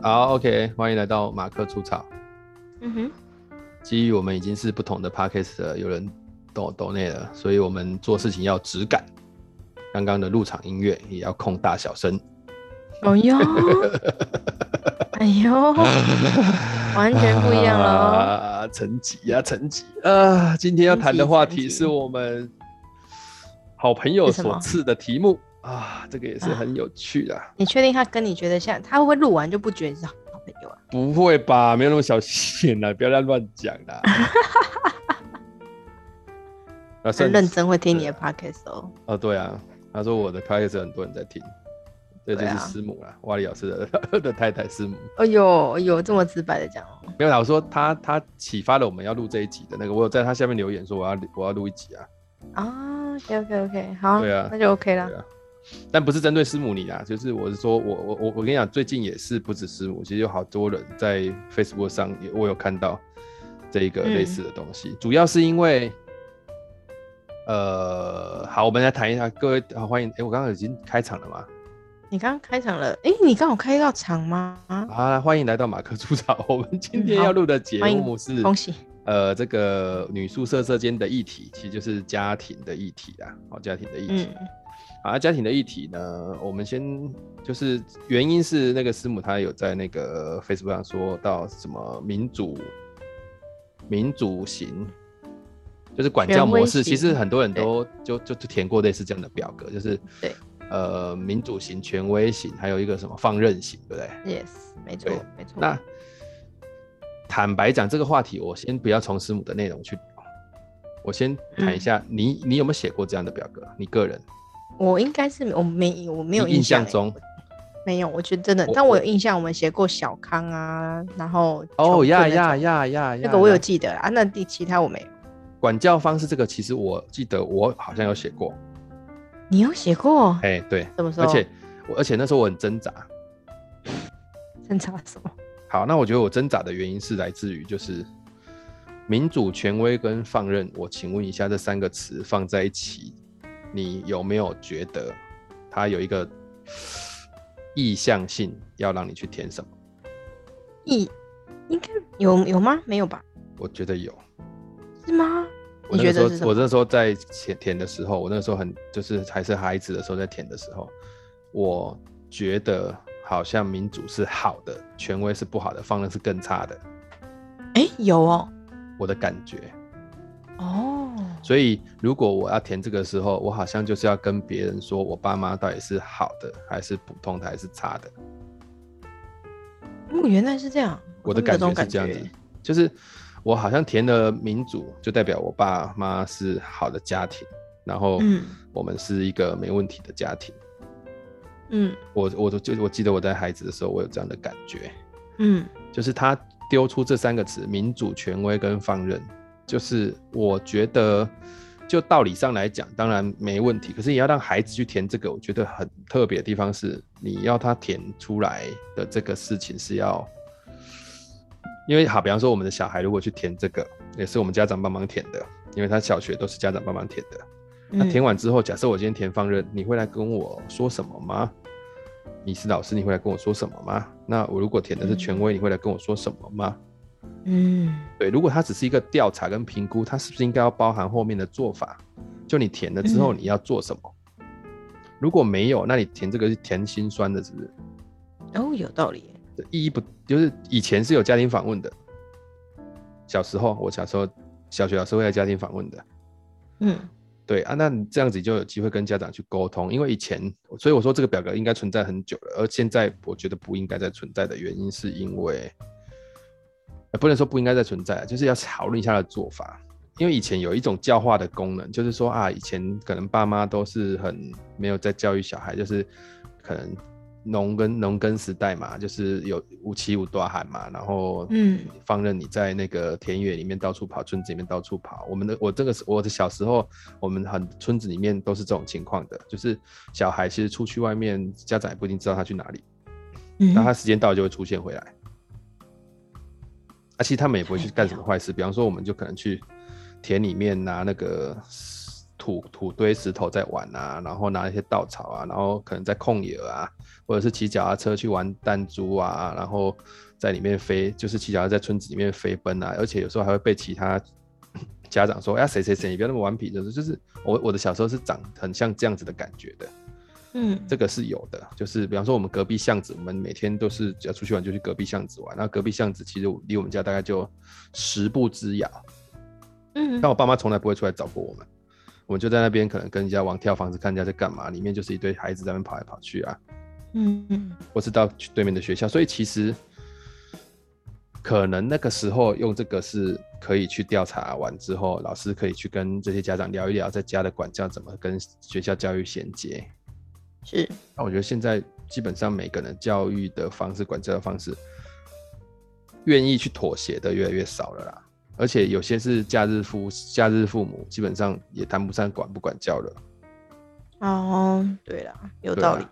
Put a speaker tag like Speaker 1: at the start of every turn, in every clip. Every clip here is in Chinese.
Speaker 1: 好，OK，欢迎来到马克出草。
Speaker 2: 嗯哼，
Speaker 1: 基于我们已经是不同的 Podcast 了，有人抖抖内了，所以我们做事情要质感。刚刚的入场音乐也要控大小声。
Speaker 2: 哦哟，哎呦，完全不一样了
Speaker 1: 啊！层级啊，层级啊！今天要谈的话题是我们好朋友所赐的题目啊，这个也是很有趣的。
Speaker 2: 你确定他跟你觉得像？他会不会录完就不觉得你是好朋友啊？
Speaker 1: 不会吧，没有那么小心眼啊，不要乱乱讲啦。
Speaker 2: 很认真会听你的 podcast 哦。
Speaker 1: 哦，对啊，他说我的 podcast 很多人在听。这就是师母啦，瓦里老师的 的太太师母。
Speaker 2: 哎呦哎呦，这么直白的讲哦。
Speaker 1: 没有啦，我说他他启发了我们要录这一集的那个，我有在他下面留言说我要我要录一集啊。
Speaker 2: 啊，OK OK OK，好，
Speaker 1: 对啊，
Speaker 2: 那就 OK 了。
Speaker 1: 但不是针对师母你啦，就是我是说我我我我跟你讲，最近也是不止师母，其实有好多人在 Facebook 上也我有看到这一个类似的东西，嗯、主要是因为，呃，好，我们来谈一下，各位好欢迎，哎，我刚刚已经开场了吗？
Speaker 2: 你刚刚开场了，哎、欸，你刚好开到场吗？
Speaker 1: 啊，欢迎来到马克出草。我们今天要录的节目是，
Speaker 2: 恭喜，
Speaker 1: 呃，这个女宿舍舍间的议题，其实就是家庭的议题啊，好，家庭的议题。嗯、啊，家庭的议题呢，我们先就是原因是那个师母她有在那个 Facebook 上说到什么民主民主型，就是管教模式，其实很多人都就就就填过类似这样的表格，就是对。呃，民主型、权威型，还有一个什么放任型，对不对
Speaker 2: ？Yes，没错，没错。
Speaker 1: 那坦白讲，这个话题我先不要从师母的内容去，我先谈一下，嗯、你你有没有写过这样的表格？你个人？
Speaker 2: 我应该是我没我没有印象，
Speaker 1: 中
Speaker 2: 没有。我觉得真的，但我有印象，我们写过小康啊，然后
Speaker 1: 哦呀呀呀呀，
Speaker 2: 那个我有记得啊。那第其他我没有。
Speaker 1: 管教方式这个，其实我记得我好像有写过。
Speaker 2: 你有写过？
Speaker 1: 哎、欸，对，
Speaker 2: 怎么说？
Speaker 1: 而且，而且那时候我很挣扎，
Speaker 2: 挣扎什么？
Speaker 1: 好，那我觉得我挣扎的原因是来自于就是民主、权威跟放任。我请问一下，这三个词放在一起，你有没有觉得它有一个意向性，要让你去填什么？
Speaker 2: 意应该有有吗？没有吧？
Speaker 1: 我觉得有，
Speaker 2: 是吗？
Speaker 1: 我那时候，我那时候在填填的时候，我那时候很就是还是孩子的时候，在填的时候，我觉得好像民主是好的，权威是不好的，放任是更差的。
Speaker 2: 哎、欸，有哦，
Speaker 1: 我的感觉。
Speaker 2: 哦，
Speaker 1: 所以如果我要填这个时候，我好像就是要跟别人说我爸妈到底是好的，还是普通的，还是差的。
Speaker 2: 哦，原来是这样。
Speaker 1: 我的感觉是这样子，就是。我好像填了民主，就代表我爸妈是好的家庭，然后我们是一个没问题的家庭。
Speaker 2: 嗯，
Speaker 1: 我我就我记得我在孩子的时候，我有这样的感觉。
Speaker 2: 嗯，
Speaker 1: 就是他丢出这三个词：民主、权威跟放任。就是我觉得，就道理上来讲，当然没问题。可是你要让孩子去填这个，我觉得很特别的地方是，你要他填出来的这个事情是要。因为好，比方说我们的小孩如果去填这个，也是我们家长帮忙填的，因为他小学都是家长帮忙填的。那填完之后，假设我今天填放任，你会来跟我说什么吗？你是老师，你会来跟我说什么吗？那我如果填的是权威，你会来跟我说什么吗？
Speaker 2: 嗯，
Speaker 1: 对。如果它只是一个调查跟评估，它是不是应该要包含后面的做法？就你填了之后你要做什么？如果没有，那你填这个是填心酸的，是不是？
Speaker 2: 哦，有道理。
Speaker 1: 意义不就是以前是有家庭访问的，小时候我小时候小学老师会来家庭访问的，
Speaker 2: 嗯，
Speaker 1: 对啊，那你这样子就有机会跟家长去沟通，因为以前所以我说这个表格应该存在很久了，而现在我觉得不应该再存在的原因是因为，不能说不应该再存在，就是要讨论一下的做法，因为以前有一种教化的功能，就是说啊，以前可能爸妈都是很没有在教育小孩，就是可能。农耕农耕时代嘛，就是有五七五大汉嘛，然后嗯，放任你在那个田野里面到处跑，村子里面到处跑。我们的我这个是我的小时候，我们很村子里面都是这种情况的，就是小孩其实出去外面，家长也不一定知道他去哪里，嗯，那他时间到了就会出现回来。啊，其实他们也不会去干什么 坏事，比方说我们就可能去田里面拿那个。土土堆石头在玩啊，然后拿一些稻草啊，然后可能在控野啊，或者是骑脚踏车去玩弹珠啊，然后在里面飞，就是骑脚踏在村子里面飞奔啊，而且有时候还会被其他家长说：“哎呀，谁谁谁，你不要那么顽皮。”就是就是我我的小时候是长很像这样子的感觉的。
Speaker 2: 嗯，
Speaker 1: 这个是有的，就是比方说我们隔壁巷子，我们每天都是只要出去玩就去隔壁巷子玩，那隔壁巷子其实离我们家大概就十步之遥。
Speaker 2: 嗯，
Speaker 1: 但我爸妈从来不会出来找过我们，我们就在那边可能跟人家玩跳房子，看人家在干嘛，里面就是一堆孩子在那边跑来跑去啊。
Speaker 2: 嗯嗯，
Speaker 1: 或是到对面的学校，所以其实可能那个时候用这个是可以去调查完之后，老师可以去跟这些家长聊一聊，在家的管教怎么跟学校教育衔接。
Speaker 2: 是，
Speaker 1: 那我觉得现在基本上每个人教育的方式、管教的方式，愿意去妥协的越来越少了啦。而且有些是假日父、假日父母，基本上也谈不上管不管教了。
Speaker 2: 哦，对了，有道理。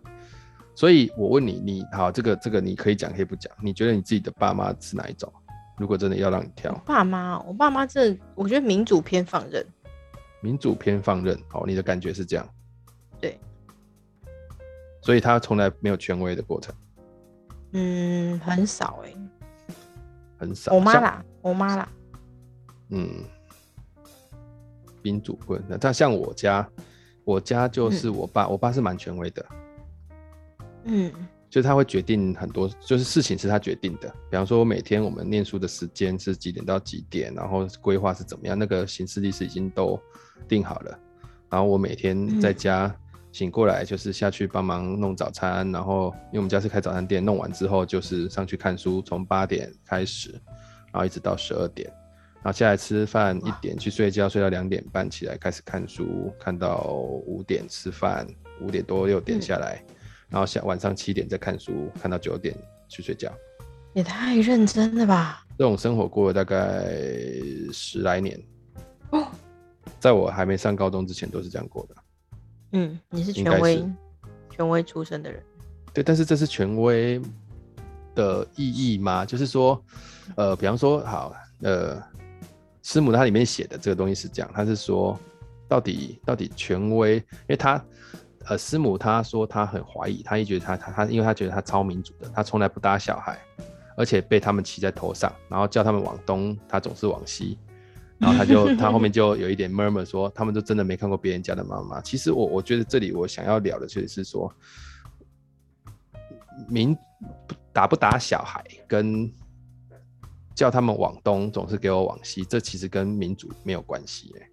Speaker 1: 所以我问你，你好，这个这个你可以讲可以不讲？你觉得你自己的爸妈是哪一种？如果真的要让你挑，
Speaker 2: 爸妈，我爸妈这我觉得民主偏放任，
Speaker 1: 民主偏放任。哦，你的感觉是这样？
Speaker 2: 对。
Speaker 1: 所以他从来没有权威的过程。
Speaker 2: 嗯，很少哎、欸，
Speaker 1: 很少。
Speaker 2: 我妈啦，我妈啦。
Speaker 1: 嗯，民主不能。但像我家，我家就是我爸，我爸是蛮权威的。
Speaker 2: 嗯，
Speaker 1: 就他会决定很多，就是事情是他决定的。比方说，我每天我们念书的时间是几点到几点，然后规划是怎么样，那个行事历是已经都定好了。然后我每天在家。醒过来就是下去帮忙弄早餐，然后因为我们家是开早餐店，弄完之后就是上去看书，从八点开始，然后一直到十二点，然后下来吃饭，一点去睡觉，睡到两点半起来开始看书，看到五点吃饭，五点多六点下来，然后下晚上七点再看书，看到九点去睡觉，
Speaker 2: 也太认真了吧！
Speaker 1: 这种生活过了大概十来年，哦，在我还没上高中之前都是这样过的。
Speaker 2: 嗯，你是权威，权威出身的人。
Speaker 1: 对，但是这是权威的意义吗？就是说，呃，比方说，好，呃，师母他里面写的这个东西是这样，他是说，到底到底权威，因为他，呃，师母他说他很怀疑，他一觉得他他他，因为他觉得他超民主的，他从来不打小孩，而且被他们骑在头上，然后叫他们往东，他总是往西。然后他就他后面就有一点 murmur 说，他们都真的没看过别人家的妈妈。其实我我觉得这里我想要聊的就是说，民打不打小孩跟叫他们往东总是给我往西，这其实跟民主没有关系耶。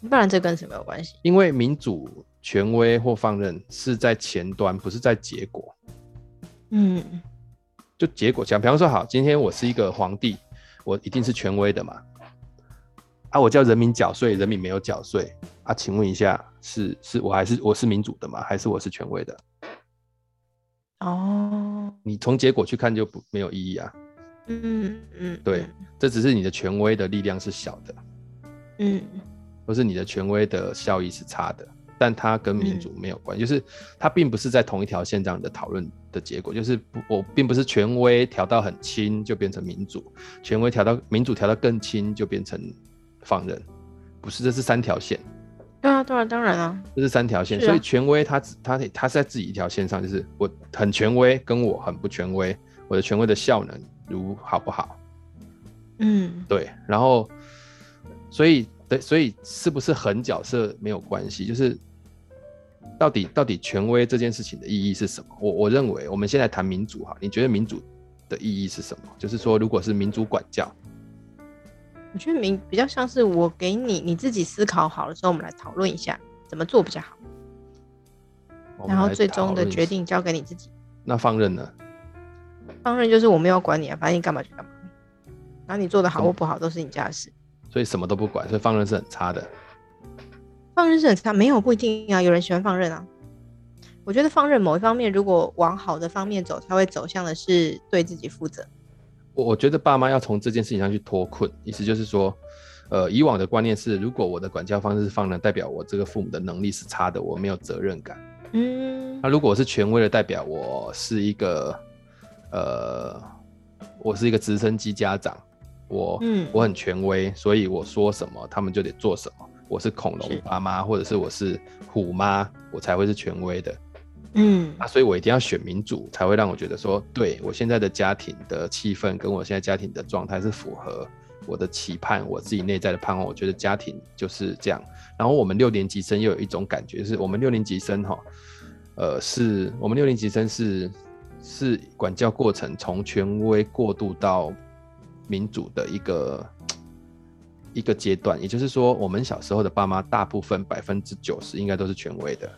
Speaker 2: 不然这跟什么有关系？
Speaker 1: 因为民主权威或放任是在前端，不是在结果。
Speaker 2: 嗯，
Speaker 1: 就结果讲，比方说好，今天我是一个皇帝，我一定是权威的嘛。啊，我叫人民缴税，人民没有缴税啊？请问一下，是是我还是我是民主的吗？还是我是权威的？
Speaker 2: 哦，
Speaker 1: 你从结果去看就不没有意义啊。
Speaker 2: 嗯嗯，
Speaker 1: 对，这只是你的权威的力量是小的，
Speaker 2: 嗯，
Speaker 1: 或是你的权威的效益是差的，但它跟民主没有关系，就是它并不是在同一条线上的讨论的结果，就是不，我并不是权威调到很轻就变成民主，权威调到民主调到更轻就变成。放任，不是，这是三条线。
Speaker 2: 对啊，对啊，当然啊，
Speaker 1: 这是三条线。啊、所以权威他他他是在自己一条线上，就是我很权威，跟我很不权威，我的权威的效能如好不好？
Speaker 2: 嗯，
Speaker 1: 对。然后，所以对，所以是不是狠角色没有关系？就是到底到底权威这件事情的意义是什么？我我认为，我们现在谈民主哈，你觉得民主的意义是什么？就是说，如果是民主管教。
Speaker 2: 我觉得民比较像是我给你，你自己思考好了之后，我们来讨论一下怎么做比较好，然后最终的决定交给你自己。
Speaker 1: 那放任呢？
Speaker 2: 放任就是我没有管你啊，反正你干嘛就干嘛，然后你做的好或不好都是你家的事。
Speaker 1: 所以什么都不管，所以放任是很差的。
Speaker 2: 放任是很差，没有不一定啊，有人喜欢放任啊。我觉得放任某一方面，如果往好的方面走，才会走向的是对自己负责。
Speaker 1: 我我觉得爸妈要从这件事情上去脱困，意思就是说，呃，以往的观念是，如果我的管教方式是放任，代表我这个父母的能力是差的，我没有责任感。
Speaker 2: 嗯，
Speaker 1: 那如果我是权威的，代表我是一个，呃，我是一个直升机家长，我，嗯，我很权威，所以我说什么他们就得做什么。我是恐龙爸妈，或者是我是虎妈，我才会是权威的。
Speaker 2: 嗯，
Speaker 1: 啊，所以我一定要选民主，才会让我觉得说，对我现在的家庭的气氛，跟我现在家庭的状态是符合我的期盼，我自己内在的盼望。我觉得家庭就是这样。然后我们六年级生又有一种感觉，是我们六年级生哈，呃，是我们六年级生是是管教过程从权威过渡到民主的一个 一个阶段。也就是说，我们小时候的爸妈大部分百分之九十应该都是权威的，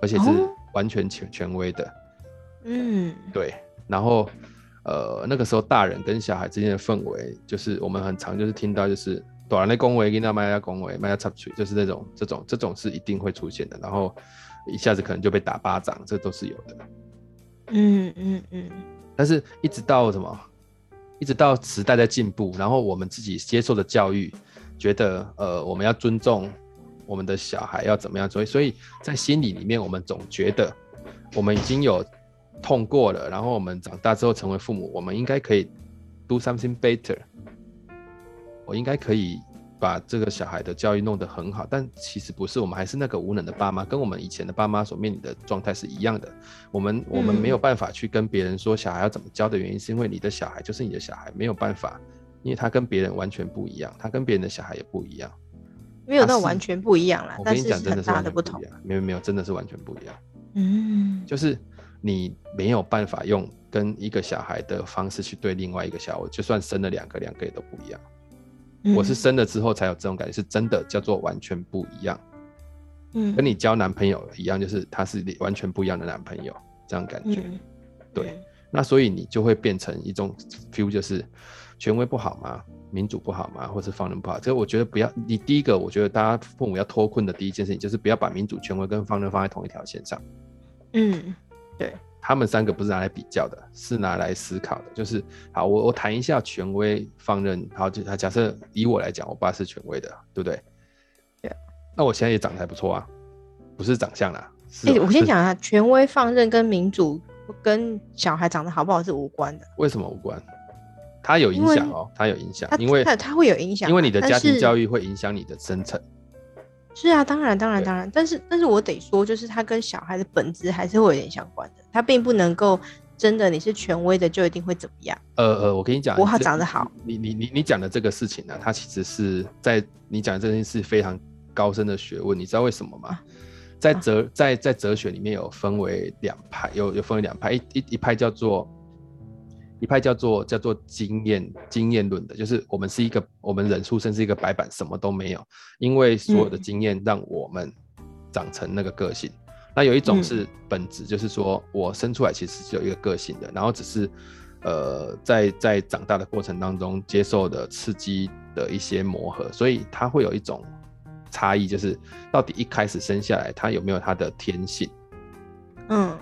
Speaker 1: 而且是完全权权威的。
Speaker 2: 嗯，
Speaker 1: 对。然后呃，那个时候大人跟小孩之间的氛围，就是我们很常就是听到就是。短人的恭维，跟他妈要恭维，妈要插嘴，就是那种、这种、这种是一定会出现的。然后一下子可能就被打巴掌，这都是有的。
Speaker 2: 嗯嗯嗯。
Speaker 1: 但是，一直到什么？一直到时代在进步，然后我们自己接受的教育，觉得呃，我们要尊重我们的小孩，要怎么样？所以，所以在心里里面，我们总觉得我们已经有痛过了，然后我们长大之后成为父母，我们应该可以 do something better。我应该可以把这个小孩的教育弄得很好，但其实不是，我们还是那个无能的爸妈，跟我们以前的爸妈所面临的状态是一样的。我们我们没有办法去跟别人说小孩要怎么教的原因，是因为你的小孩就是你的小孩，没有办法，因为他跟别人完全不一样，他跟别人的小孩也不一样，
Speaker 2: 没有到完全不一样啦。
Speaker 1: 我跟你讲，真的是
Speaker 2: 大的不同，
Speaker 1: 没有没有，真的是完全不一样。
Speaker 2: 嗯，
Speaker 1: 就是你没有办法用跟一个小孩的方式去对另外一个小孩，就算生了两个，两个也都不一样。我是生了之后才有这种感觉，是真的叫做完全不一样。
Speaker 2: 嗯，
Speaker 1: 跟你交男朋友一样，就是他是完全不一样的男朋友，这样感觉。
Speaker 2: 嗯、
Speaker 1: 对，那所以你就会变成一种 feel，就是权威不好吗？民主不好吗？或是放任不好？这个我觉得不要。你第一个，我觉得大家父母要脱困的第一件事情，就是不要把民主、权威跟放任放在同一条线上。
Speaker 2: 嗯，对。
Speaker 1: 他们三个不是拿来比较的，是拿来思考的。就是好，我我谈一下权威放任。好，假设以我来讲，我爸是权威的，对不对？
Speaker 2: 对。
Speaker 1: 那我现在也长得还不错啊，不是长相啦。
Speaker 2: 哎、欸，我先讲啊，权威放任跟民主跟小孩长得好不好是无关的。
Speaker 1: 为什么无关？他有影响哦，他有影响，因为
Speaker 2: 他会有影响，
Speaker 1: 因为你的家庭教育会影响你的生成。
Speaker 2: 是啊，当然，当然，当然，但是，但是我得说，就是它跟小孩的本质还是会有点相关的，它并不能够真的你是权威的就一定会怎么样。
Speaker 1: 呃呃，我跟你讲，
Speaker 2: 我好长得好，
Speaker 1: 你你你你讲的这个事情呢、啊，它其实是在你讲的这件事非常高深的学问，你知道为什么吗？啊、在哲在在哲学里面有分为两派，有有分为两派，一一一派叫做。一派叫做叫做经验经验论的，就是我们是一个我们人出生是一个白板，什么都没有，因为所有的经验让我们长成那个个性。嗯、那有一种是本质，就是说我生出来其实是有一个个性的，然后只是呃在在长大的过程当中接受的刺激的一些磨合，所以它会有一种差异，就是到底一开始生下来他有没有他的天性？
Speaker 2: 嗯。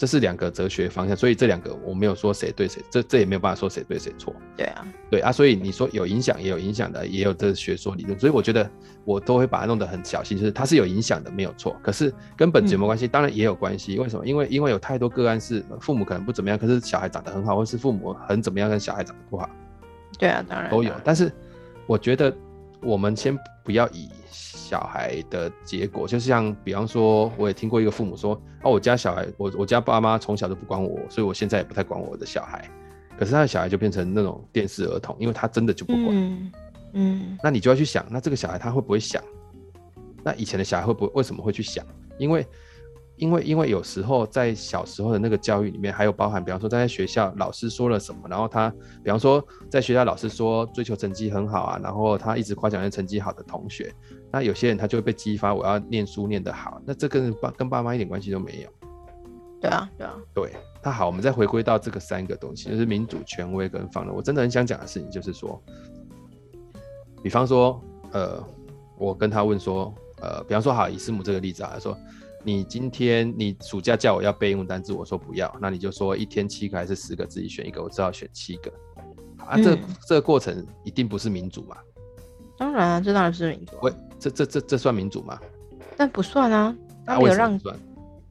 Speaker 1: 这是两个哲学方向，所以这两个我没有说谁对谁，这这也没有办法说谁对谁错。
Speaker 2: 对啊，
Speaker 1: 对啊，所以你说有影响也有影响的，也有这学说理论，所以我觉得我都会把它弄得很小心，就是它是有影响的，没有错。可是跟本质有没有关系？嗯、当然也有关系。为什么？因为因为有太多个案是父母可能不怎么样，可是小孩长得很好，或是父母很怎么样，跟小孩长得不好。
Speaker 2: 对啊，当然
Speaker 1: 都有。但是我觉得我们先不要以。小孩的结果，就像比方说，我也听过一个父母说，哦，我家小孩，我我家爸妈从小都不管我，所以我现在也不太管我的小孩。可是他的小孩就变成那种电视儿童，因为他真的就不管。
Speaker 2: 嗯，嗯，
Speaker 1: 那你就要去想，那这个小孩他会不会想？那以前的小孩会不会为什么会去想？因为。因为因为有时候在小时候的那个教育里面，还有包含，比方说在学校老师说了什么，然后他，比方说在学校老师说追求成绩很好啊，然后他一直夸奖那成绩好的同学，那有些人他就会被激发，我要念书念得好，那这跟爸跟爸妈一点关系都没有。
Speaker 2: 对啊，对啊，
Speaker 1: 对。那好，我们再回归到这个三个东西，就是民主、权威跟放任。我真的很想讲的事情就是说，比方说，呃，我跟他问说，呃，比方说好以师母这个例子啊，说。你今天你暑假叫我要背英文单词，我说不要，那你就说一天七个还是十个，自己选一个，我只好选七个。啊，这、嗯、这个过程一定不是民主嘛？
Speaker 2: 当然啊，这当然是民主。
Speaker 1: 喂，这这这这算民主吗？
Speaker 2: 但不算啊，他没有让，啊、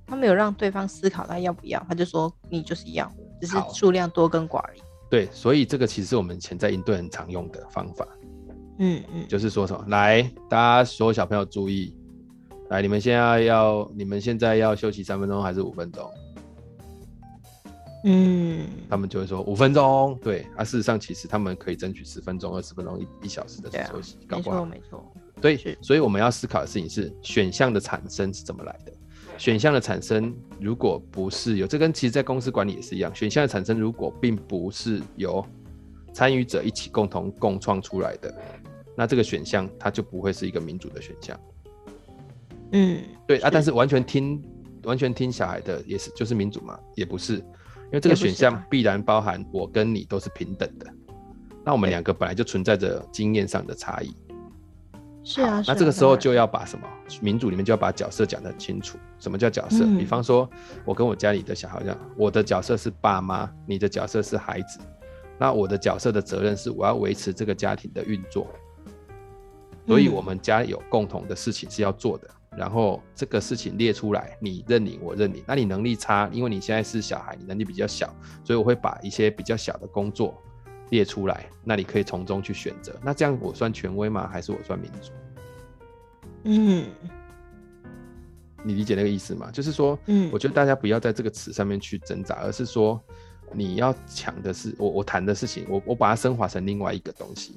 Speaker 2: 他没有让对方思考他要不要，他就说你就是要，只是数量多跟寡而已。
Speaker 1: 对，所以这个其实我们潜在应对很常用的方法。
Speaker 2: 嗯嗯，
Speaker 1: 就是说什么，来，大家所有小朋友注意，来，你们现在要，你们现在要休息三分钟还是五分钟？
Speaker 2: 嗯，
Speaker 1: 他们就会说五分钟。对，啊，事实上其实他们可以争取十分钟、二十分钟、一一小时的休息，搞不好。
Speaker 2: 没错，没错。
Speaker 1: 对，所以我们要思考的事情是选项的产生是怎么来的。选项的产生，如果不是有这跟其实，在公司管理也是一样，选项的产生如果并不是由参与者一起共同共创出来的，那这个选项它就不会是一个民主的选项。
Speaker 2: 嗯，
Speaker 1: 对啊，但是完全听完全听小孩的也是就是民主嘛，也不是，因为这个选项必然包含我跟你都是平等的，那我们两个本来就存在着经验上的差异。
Speaker 2: 是啊，
Speaker 1: 那这个时候就要把什么民主里面就要把角色讲得很清楚。什么叫角色？嗯、比方说，我跟我家里的小孩讲，我的角色是爸妈，你的角色是孩子。那我的角色的责任是我要维持这个家庭的运作，所以我们家有共同的事情是要做的。嗯、然后这个事情列出来，你认领，我认领。那你能力差，因为你现在是小孩，你能力比较小，所以我会把一些比较小的工作。列出来，那你可以从中去选择。那这样我算权威吗？还是我算民主？
Speaker 2: 嗯，
Speaker 1: 你理解那个意思吗？就是说，嗯，我觉得大家不要在这个词上面去挣扎，而是说，你要抢的是我我谈的事情，我我把它升华成另外一个东西，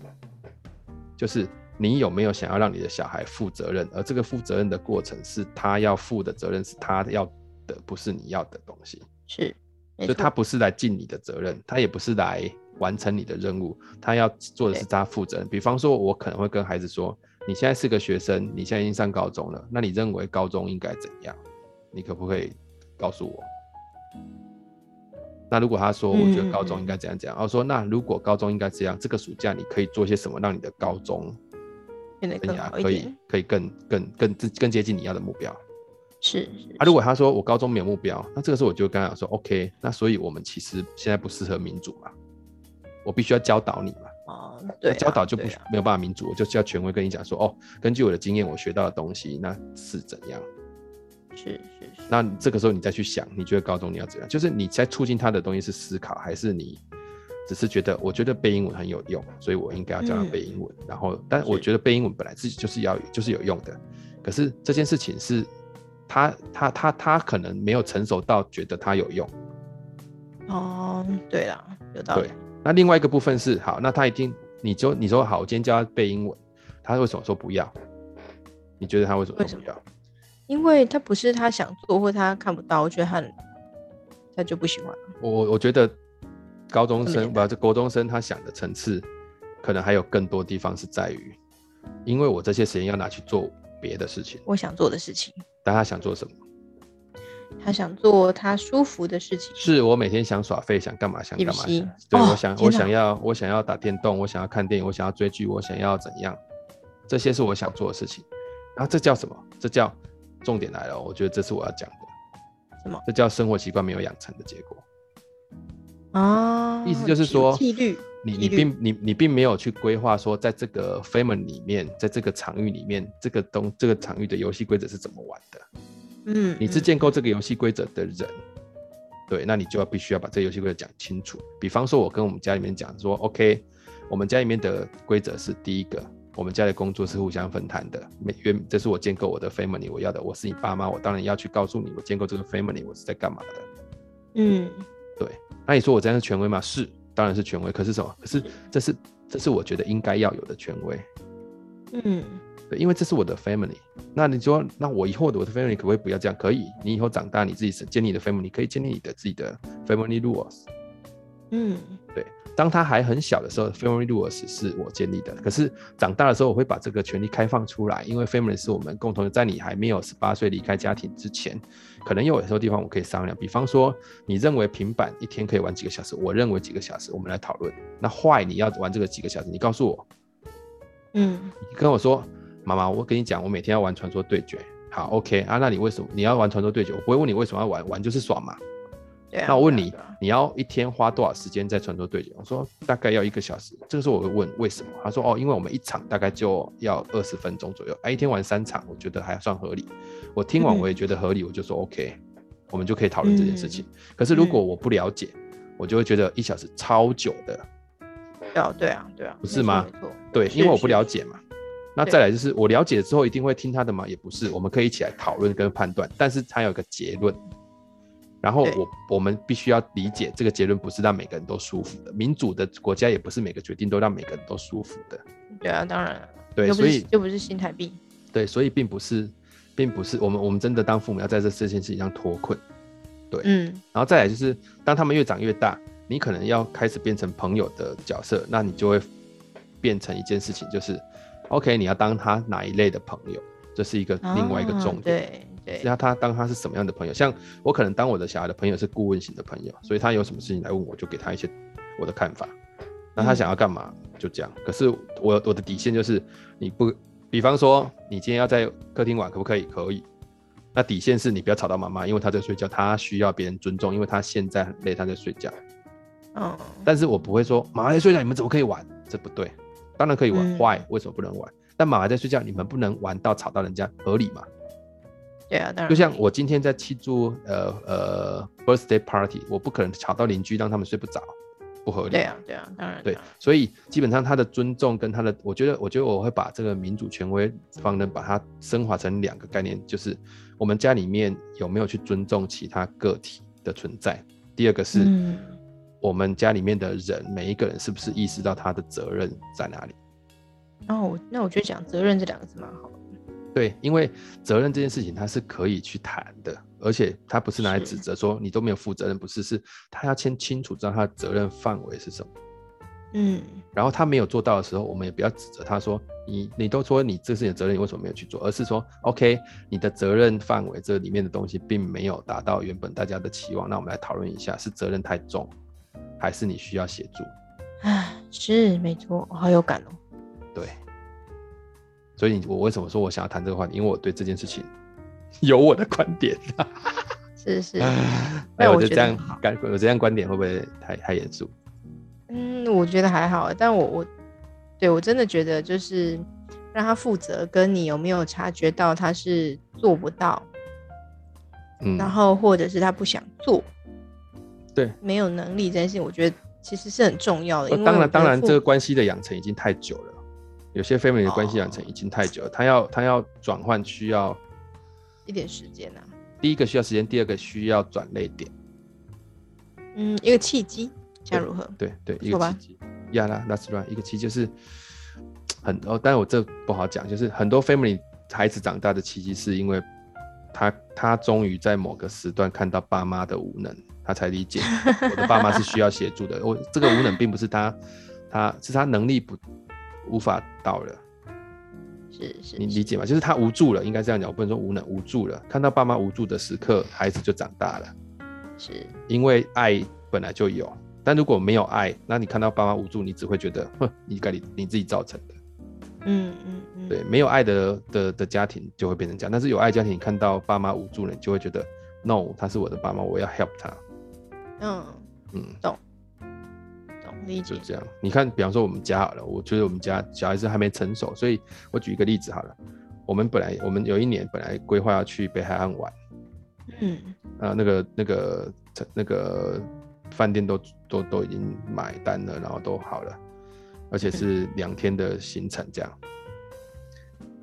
Speaker 1: 就是你有没有想要让你的小孩负责任，而这个负责任的过程是他要负的责任，是他要的，不是你要的东西。
Speaker 2: 是，
Speaker 1: 所以他不是来尽你的责任，他也不是来。完成你的任务，他要做的是他负责任。比方说，我可能会跟孩子说：“你现在是个学生，你现在已经上高中了，那你认为高中应该怎样？你可不可以告诉我？”那如果他说：“我觉得高中应该怎样怎样。”我说：“那如果高中应该这样，这个暑假你可以做些什么，让你的高中
Speaker 2: 变得更好
Speaker 1: 可以可以更更更更接近你要的目标？”
Speaker 2: 是，是，
Speaker 1: 啊，如果他说我高中没有目标，那这个时候我就跟他讲说：“OK，那所以我们其实现在不适合民主嘛。”我必须要教导你嘛？
Speaker 2: 哦，对、啊，
Speaker 1: 教导就不、
Speaker 2: 啊、
Speaker 1: 没有办法民主，我就需要权威跟你讲说，哦，根据我的经验，我学到的东西那是怎样？
Speaker 2: 是是是。
Speaker 1: 那这个时候你再去想，你觉得高中你要怎样？就是你在促进他的东西是思考，还是你只是觉得我觉得背英文很有用，所以我应该要教他背英文。嗯、然后，但我觉得背英文本来自己就是要就是有用的，可是这件事情是他他他他可能没有成熟到觉得他有用。
Speaker 2: 哦，对了，有道理。
Speaker 1: 那另外一个部分是好，那他一定你就你说好，我今天教他背英文，他为什么说不要？你觉得他为什么说不要？
Speaker 2: 因为他不是他想做，或他看不到，我觉得他他就不喜欢。
Speaker 1: 我我觉得高中生不，这国中生他想的层次，可能还有更多地方是在于，因为我这些时间要拿去做别的事情，
Speaker 2: 我想做的事情。
Speaker 1: 但他想做什么？
Speaker 2: 他想做他舒服的事情，
Speaker 1: 是我每天想耍废，想干嘛想干嘛。
Speaker 2: 对，
Speaker 1: 哦、我想我想要我想要打电动，我想要看电影，我想要追剧，我想要怎样？这些是我想做的事情。然后这叫什么？这叫重点来了，我觉得这是我要讲的。
Speaker 2: 什么？
Speaker 1: 这叫生活习惯没有养成的结果。
Speaker 2: 啊，
Speaker 1: 意思就是说，
Speaker 2: 纪律，
Speaker 1: 你你并你你并没有去规划说，在这个 family 里面，在这个场域里面，这个东这个场域的游戏规则是怎么玩的？
Speaker 2: 嗯，
Speaker 1: 你是建构这个游戏规则的人，对，那你就要必须要把这个游戏规则讲清楚。比方说，我跟我们家里面讲说，OK，我们家里面的规则是第一个，我们家的工作是互相分摊的。每月，这是我建构我的 family，我要的，我是你爸妈，我当然要去告诉你，我建构这个 family，我是在干嘛的。
Speaker 2: 嗯，
Speaker 1: 对。那你说我这样是权威吗？是，当然是权威。可是什么？可是这是这是我觉得应该要有的权威。
Speaker 2: 嗯。
Speaker 1: 对因为这是我的 family，那你说，那我以后的我的 family 可不可以不要这样？可以，你以后长大，你自己是建立你的 family，你可以建立你的自己的 family rules。
Speaker 2: 嗯，
Speaker 1: 对。当他还很小的时候，family rules 是我建立的。可是长大的时候，我会把这个权利开放出来，因为 family 是我们共同的。在你还没有十八岁离开家庭之前，可能有很多地方我可以商量。比方说，你认为平板一天可以玩几个小时？我认为几个小时，我们来讨论。那坏，你要玩这个几个小时？你告诉我。
Speaker 2: 嗯，
Speaker 1: 你跟我说。妈妈，我跟你讲，我每天要玩传说对决。好，OK 啊，那你为什么你要玩传说对决？我不会问你为什么要玩，玩就是爽嘛。那我问你，你要一天花多少时间在传说对决？我说大概要一个小时。这个时候我会问为什么？他说哦，因为我们一场大概就要二十分钟左右，哎，一天玩三场，我觉得还算合理。我听完我也觉得合理，我就说 OK，我们就可以讨论这件事情。可是如果我不了解，我就会觉得一小时超久的。
Speaker 2: 对啊，对啊，对啊，
Speaker 1: 不是吗？
Speaker 2: 没错，
Speaker 1: 对，因为我不了解嘛。那再来就是我了解了之后一定会听他的吗？也不是，我们可以一起来讨论跟判断，但是他有一个结论。然后我我们必须要理解这个结论不是让每个人都舒服的，民主的国家也不是每个决定都让每个人都舒服的。
Speaker 2: 对啊，当然了。
Speaker 1: 对，所以
Speaker 2: 又不是新台币。
Speaker 1: 对，所以并不是，并不是我们我们真的当父母要在这这件事情上脱困。对，嗯。然后再来就是，当他们越长越大，你可能要开始变成朋友的角色，那你就会变成一件事情，就是 OK，你要当他哪一类的朋友，这是一个另外一个重
Speaker 2: 点。对，
Speaker 1: 是要他当他是什么样的朋友？像我可能当我的小孩的朋友是顾问型的朋友，所以他有什么事情来问我，就给他一些我的看法。那他想要干嘛就这样。可是我我的底线就是，你不，比方说你今天要在客厅玩，可不可以？可以。那底线是你不要吵到妈妈，因为她在睡觉，她需要别人尊重，因为她现在很累，她在睡觉。嗯。但是我不会说妈妈在睡觉，你们怎么可以玩？这不对。当然可以玩，嗯，Why？为什么不能玩？但妈妈在睡觉，你们不能玩到吵到人家，合理吗？
Speaker 2: 对啊，当然。
Speaker 1: 就像我今天在庆祝呃呃 birthday party，我不可能吵到邻居让他们睡不着，不合理。
Speaker 2: 对啊，对啊，当然。
Speaker 1: 对，所以基本上他的尊重跟他的，我觉得，我觉得我会把这个民主权威方呢，把它升华成两个概念，就是我们家里面有没有去尊重其他个体的存在。第二个是，我们家里面的人每一个人是不是意识到他的责任在哪里？
Speaker 2: 哦，那我觉得讲责任这两个字蛮好的。
Speaker 1: 对，因为责任这件事情，他是可以去谈的，而且他不是拿来指责说你都没有负责任，不是，是他要先清楚知道他的责任范围是什么。嗯，然后他没有做到的时候，我们也不要指责他说你你都说你这是你的责任，你为什么没有去做？而是说，OK，你的责任范围这里面的东西并没有达到原本大家的期望，那我们来讨论一下，是责任太重，还是你需要协助？
Speaker 2: 啊，是没错，我好有感哦。
Speaker 1: 对。所以，我为什么说我想要谈这个话题？因为我对这件事情 有我的观点。
Speaker 2: 是 是。
Speaker 1: 哎，我觉得这样感，我这样观点会不会太太严肃？
Speaker 2: 嗯，我觉得还好。但我我对我真的觉得，就是让他负责，跟你有没有察觉到他是做不到，嗯，然后或者是他不想做，
Speaker 1: 对，
Speaker 2: 没有能力这件事情，我觉得其实是很重要的。因为
Speaker 1: 当然，当然，这个关系的养成已经太久了。有些 family 的关系养成已经太久了，他要他要转换需要
Speaker 2: 一点时间啊。
Speaker 1: 第一个需要时间，第二个需要转泪点。
Speaker 2: 嗯，一个契机，像如何？
Speaker 1: 对对，一个契机。呀啦，that's right，一个契机就是很哦，但是我这不好讲，就是很多 family 孩子长大的契机，是因为他他终于在某个时段看到爸妈的无能，他才理解我的爸妈是需要协助的。我这个无能并不是他，他是他能力不。无法到了，
Speaker 2: 是是，是，
Speaker 1: 你理解吗？就是他无助了，应该这样讲，我不能说无能，无助了。看到爸妈无助的时刻，孩子就长大了。
Speaker 2: 是，
Speaker 1: 因为爱本来就有，但如果没有爱，那你看到爸妈无助，你只会觉得，哼，你该你你自己造成的。
Speaker 2: 嗯嗯嗯，
Speaker 1: 对，没有爱的的的家庭就会变成这样，但是有爱家庭，你看到爸妈无助了，你就会觉得，no，他是我的爸妈，我要 help 他。
Speaker 2: 嗯嗯，懂。
Speaker 1: 就这样，你看，比方说我们家好了，我觉得我们家小孩子还没成熟，所以我举一个例子好了。我们本来我们有一年本来规划要去北海岸玩，嗯，啊，那个那个那个饭店都都都已经买单了，然后都好了，而且是两天的行程这样。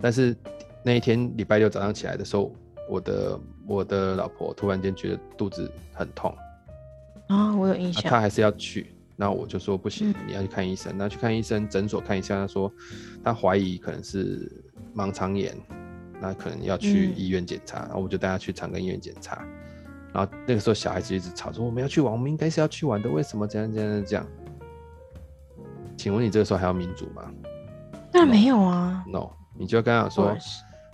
Speaker 1: 但是那一天礼拜六早上起来的时候，我的我的老婆突然间觉得肚子很痛
Speaker 2: 啊，我有印象，
Speaker 1: 她还是要去。那我就说不行，你要去看医生。那去看医生，诊所看一下，他说他怀疑可能是盲肠炎，那可能要去医院检查。然后我就带他去长庚医院检查。然后那个时候小孩子一直吵说我们要去玩，我们应该是要去玩的，为什么这样这样这样？请问你这个时候还要民主吗？
Speaker 2: 那没有啊。
Speaker 1: No，你就跟他说，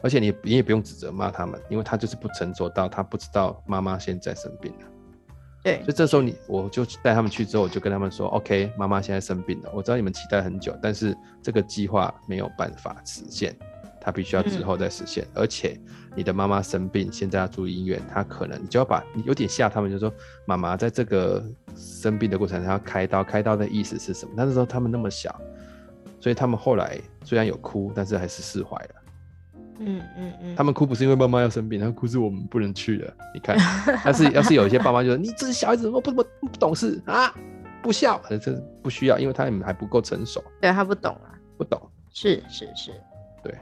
Speaker 1: 而且你你也不用指责骂他们，因为他就是不成熟到他不知道妈妈现在生病了。
Speaker 2: 对，
Speaker 1: 所以这时候你我就带他们去之后，我就跟他们说：“OK，妈妈现在生病了，我知道你们期待很久，但是这个计划没有办法实现，他必须要之后再实现。嗯、而且你的妈妈生病，现在要住医院，他可能你就要把你有点吓他们，就说妈妈在这个生病的过程，他要开刀，开刀的意思是什么？那时候他们那么小，所以他们后来虽然有哭，但是还是释怀了。”
Speaker 2: 嗯嗯嗯，
Speaker 1: 他们哭不是因为妈妈要生病，他们哭是我们不能去了。你看，但是要是有一些爸妈就说你这是小孩子，我不不不懂事啊，不孝，这不需要，因为他们还不够成熟。
Speaker 2: 对，他不懂啊，
Speaker 1: 不懂。
Speaker 2: 是是是，
Speaker 1: 对，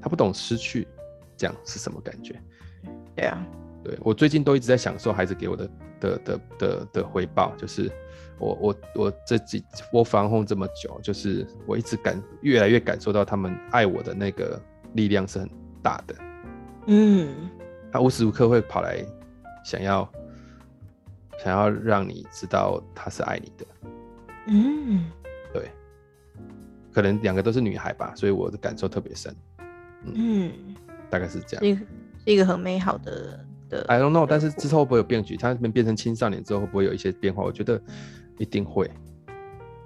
Speaker 1: 他不懂失去这样是什么感觉。
Speaker 2: 对啊，
Speaker 1: 对我最近都一直在享受孩子给我的的的的的回报，就是我我我这几我防控这么久，就是我一直感越来越感受到他们爱我的那个力量是很大的。
Speaker 2: 嗯，
Speaker 1: 他无时无刻会跑来想要想要让你知道他是爱你的。
Speaker 2: 嗯，
Speaker 1: 对，可能两个都是女孩吧，所以我的感受特别深。嗯，
Speaker 2: 嗯，
Speaker 1: 大概是这样。
Speaker 2: 是一个很美好的的
Speaker 1: ，I don't know，但是之后会不会有变局？他们变成青少年之后会不会有一些变化？我觉得一定会。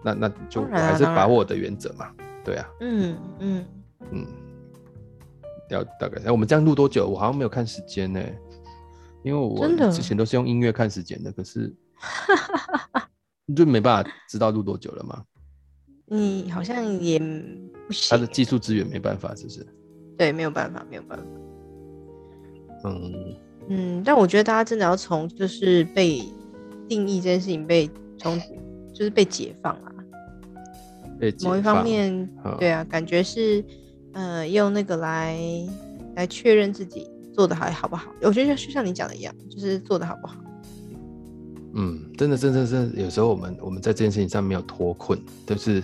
Speaker 1: 那那就我还是把握我的原则嘛。对啊。
Speaker 2: 嗯嗯
Speaker 1: 嗯。要大概，哎，我们这样录多久？我好像没有看时间呢，因为我之前都是用音乐看时间的，可是 就没办法知道录多久了吗？
Speaker 2: 你好像也不行。
Speaker 1: 他的技术资源没办法，是不是？
Speaker 2: 对，没有办法，没有办法。
Speaker 1: 嗯
Speaker 2: 嗯，但我觉得大家真的要从就是被定义这件事情被从就是被解放啊，某一方面，对啊，感觉是呃用那个来来确认自己做的还好不好？我觉得就像你讲的一样，就是做的好不好？
Speaker 1: 嗯，真的，真的，真，有时候我们我们在这件事情上没有脱困，就是。